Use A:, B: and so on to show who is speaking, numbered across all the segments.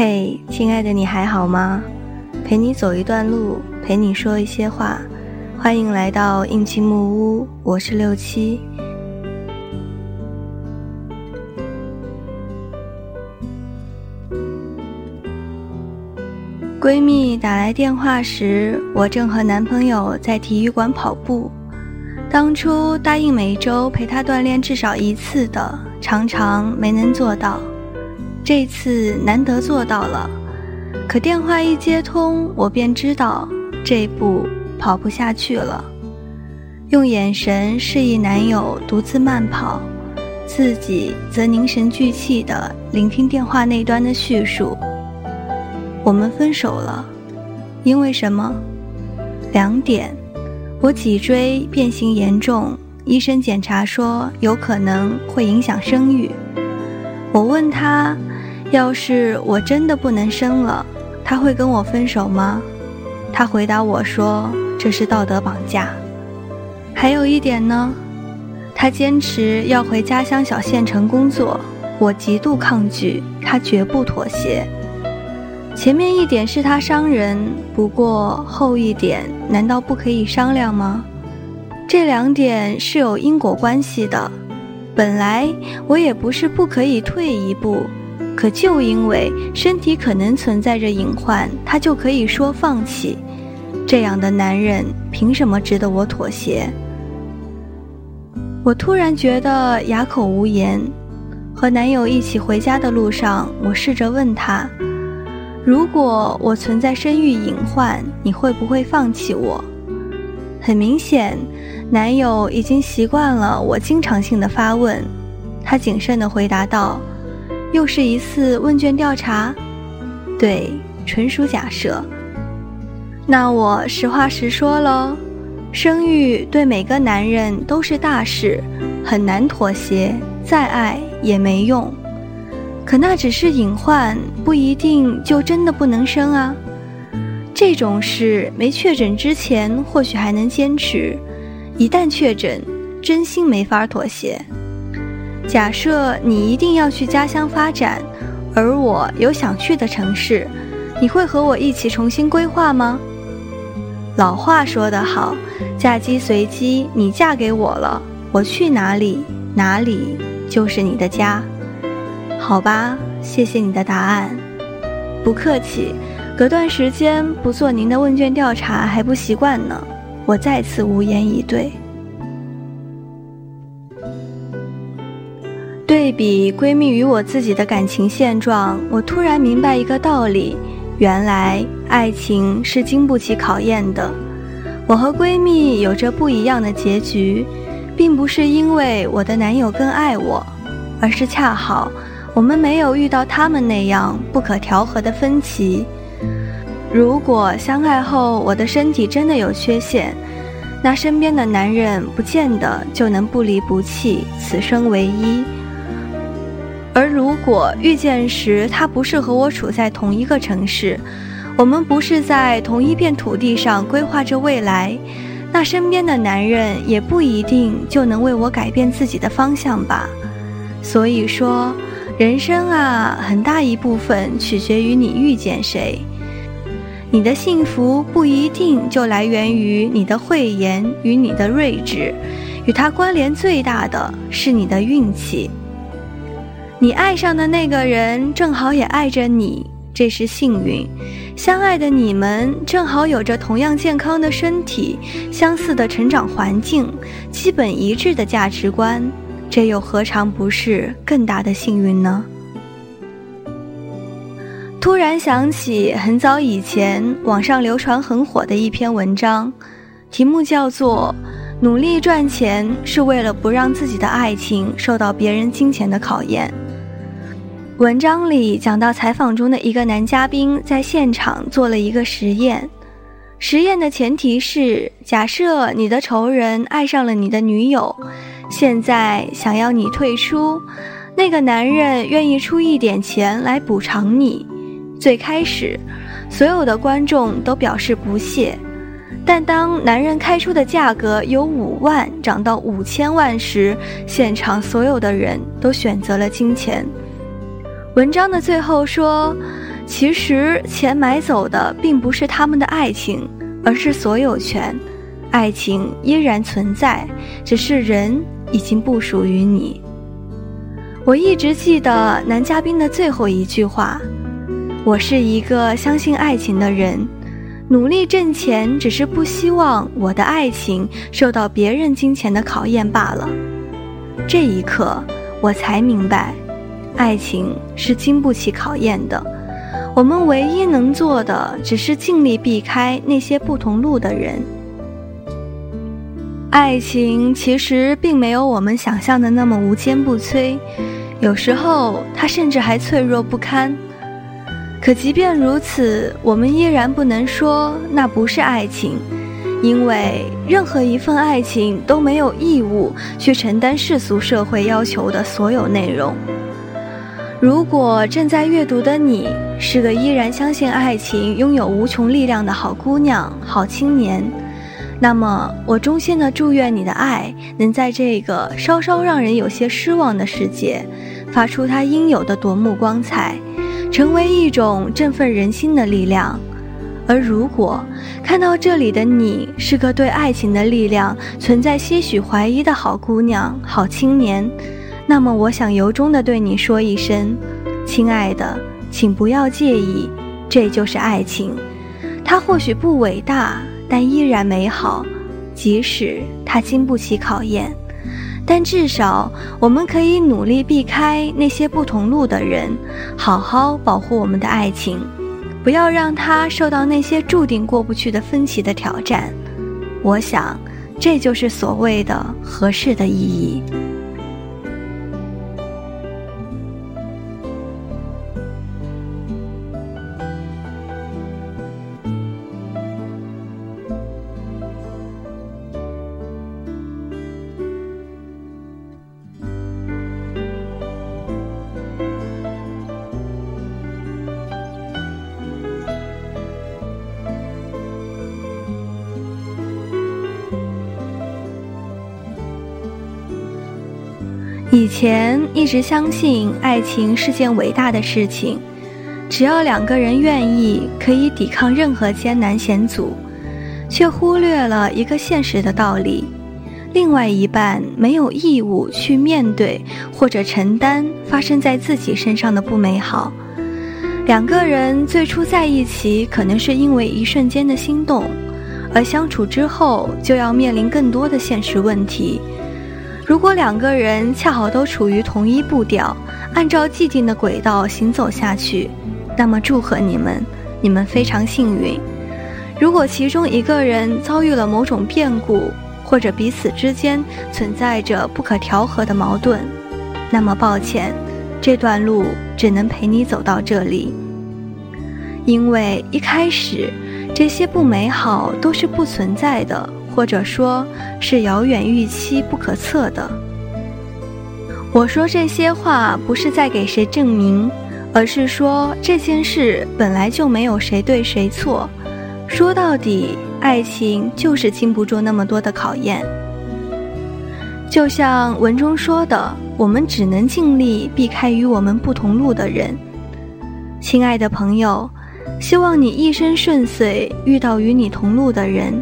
A: 嘿，亲爱的，你还好吗？陪你走一段路，陪你说一些话，欢迎来到应气木屋，我是六七。闺蜜打来电话时，我正和男朋友在体育馆跑步。当初答应每周陪她锻炼至少一次的，常常没能做到。这次难得做到了，可电话一接通，我便知道这步跑不下去了。用眼神示意男友独自慢跑，自己则凝神聚气地聆听电话那端的叙述。我们分手了，因为什么？两点：我脊椎变形严重，医生检查说有可能会影响生育。我问他。要是我真的不能生了，他会跟我分手吗？他回答我说：“这是道德绑架。”还有一点呢，他坚持要回家乡小县城工作，我极度抗拒，他绝不妥协。前面一点是他伤人，不过后一点难道不可以商量吗？这两点是有因果关系的，本来我也不是不可以退一步。可就因为身体可能存在着隐患，他就可以说放弃。这样的男人凭什么值得我妥协？我突然觉得哑口无言。和男友一起回家的路上，我试着问他：“如果我存在生育隐患，你会不会放弃我？”很明显，男友已经习惯了我经常性的发问。他谨慎地回答道。又是一次问卷调查，对，纯属假设。那我实话实说喽，生育对每个男人都是大事，很难妥协，再爱也没用。可那只是隐患，不一定就真的不能生啊。这种事没确诊之前或许还能坚持，一旦确诊，真心没法妥协。假设你一定要去家乡发展，而我有想去的城市，你会和我一起重新规划吗？老话说得好，嫁鸡随鸡，你嫁给我了，我去哪里，哪里就是你的家。好吧，谢谢你的答案，不客气。隔段时间不做您的问卷调查还不习惯呢，我再次无言以对。对比闺蜜与我自己的感情现状，我突然明白一个道理：原来爱情是经不起考验的。我和闺蜜有着不一样的结局，并不是因为我的男友更爱我，而是恰好我们没有遇到他们那样不可调和的分歧。如果相爱后我的身体真的有缺陷，那身边的男人不见得就能不离不弃，此生唯一。而如果遇见时他不是和我处在同一个城市，我们不是在同一片土地上规划着未来，那身边的男人也不一定就能为我改变自己的方向吧。所以说，人生啊，很大一部分取决于你遇见谁。你的幸福不一定就来源于你的慧眼与你的睿智，与它关联最大的是你的运气。你爱上的那个人正好也爱着你，这是幸运；相爱的你们正好有着同样健康的身体、相似的成长环境、基本一致的价值观，这又何尝不是更大的幸运呢？突然想起很早以前网上流传很火的一篇文章，题目叫做《努力赚钱是为了不让自己的爱情受到别人金钱的考验》。文章里讲到，采访中的一个男嘉宾在现场做了一个实验。实验的前提是，假设你的仇人爱上了你的女友，现在想要你退出，那个男人愿意出一点钱来补偿你。最开始，所有的观众都表示不屑，但当男人开出的价格由五万涨到五千万时，现场所有的人都选择了金钱。文章的最后说，其实钱买走的并不是他们的爱情，而是所有权。爱情依然存在，只是人已经不属于你。我一直记得男嘉宾的最后一句话：“我是一个相信爱情的人，努力挣钱只是不希望我的爱情受到别人金钱的考验罢了。”这一刻，我才明白，爱情是经不起考验的。我们唯一能做的，只是尽力避开那些不同路的人。爱情其实并没有我们想象的那么无坚不摧。有时候，它甚至还脆弱不堪。可即便如此，我们依然不能说那不是爱情，因为任何一份爱情都没有义务去承担世俗社会要求的所有内容。如果正在阅读的你是个依然相信爱情、拥有无穷力量的好姑娘、好青年，那么我衷心的祝愿你的爱能在这个稍稍让人有些失望的世界。发出它应有的夺目光彩，成为一种振奋人心的力量。而如果看到这里的你是个对爱情的力量存在些许怀疑的好姑娘、好青年，那么我想由衷的对你说一声：亲爱的，请不要介意，这就是爱情。它或许不伟大，但依然美好，即使它经不起考验。但至少，我们可以努力避开那些不同路的人，好好保护我们的爱情，不要让它受到那些注定过不去的分歧的挑战。我想，这就是所谓的合适的意义。以前一直相信爱情是件伟大的事情，只要两个人愿意，可以抵抗任何艰难险阻，却忽略了一个现实的道理：另外一半没有义务去面对或者承担发生在自己身上的不美好。两个人最初在一起，可能是因为一瞬间的心动，而相处之后，就要面临更多的现实问题。如果两个人恰好都处于同一步调，按照既定的轨道行走下去，那么祝贺你们，你们非常幸运。如果其中一个人遭遇了某种变故，或者彼此之间存在着不可调和的矛盾，那么抱歉，这段路只能陪你走到这里。因为一开始，这些不美好都是不存在的。或者说是遥远预期不可测的。我说这些话不是在给谁证明，而是说这件事本来就没有谁对谁错。说到底，爱情就是经不住那么多的考验。就像文中说的，我们只能尽力避开与我们不同路的人。亲爱的朋友，希望你一生顺遂，遇到与你同路的人。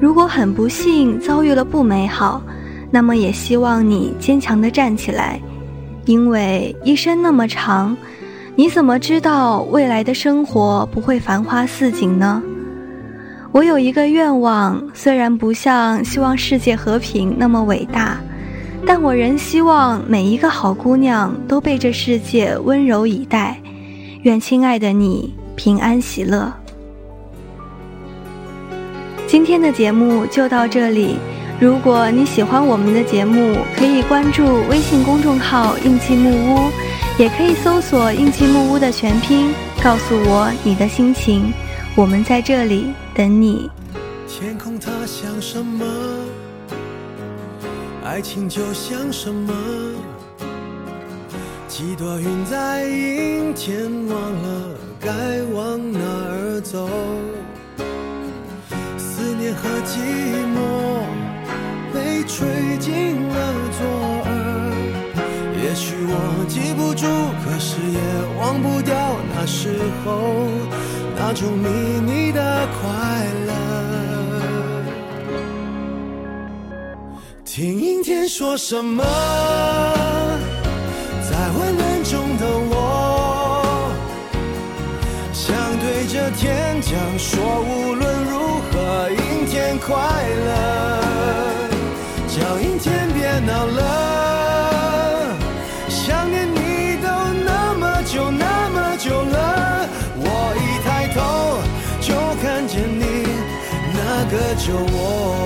A: 如果很不幸遭遇了不美好，那么也希望你坚强地站起来，因为一生那么长，你怎么知道未来的生活不会繁花似锦呢？我有一个愿望，虽然不像希望世界和平那么伟大，但我仍希望每一个好姑娘都被这世界温柔以待。愿亲爱的你平安喜乐。今天的节目就到这里。如果你喜欢我们的节目，可以关注微信公众号“印记木屋”，也可以搜索“印记木屋”的全拼，告诉我你的心情。我们在这里等你。
B: 天空它像什么？爱情就像什么？几朵云在阴天，忘了该往哪儿走。和寂寞被吹进了左耳，也许我记不住，可是也忘不掉那时候那种秘密的快乐。听阴天说什么，天讲说，无论如何，阴天快乐，叫阴天别闹了，想念你都那么久那么久了，我一抬头就看见你那个酒窝。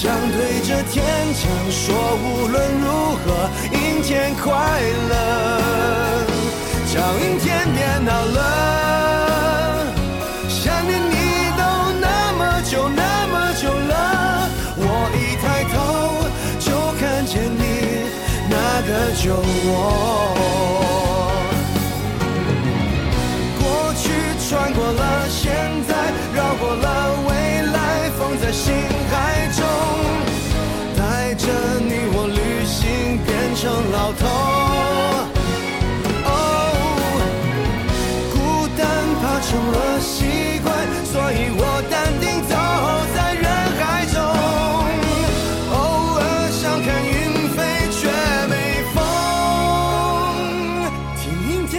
B: 想对着天讲说，无论如何，阴天快乐，叫阴天别闹了。想念你都那么久那么久了，我一抬头就看见你那个酒窝。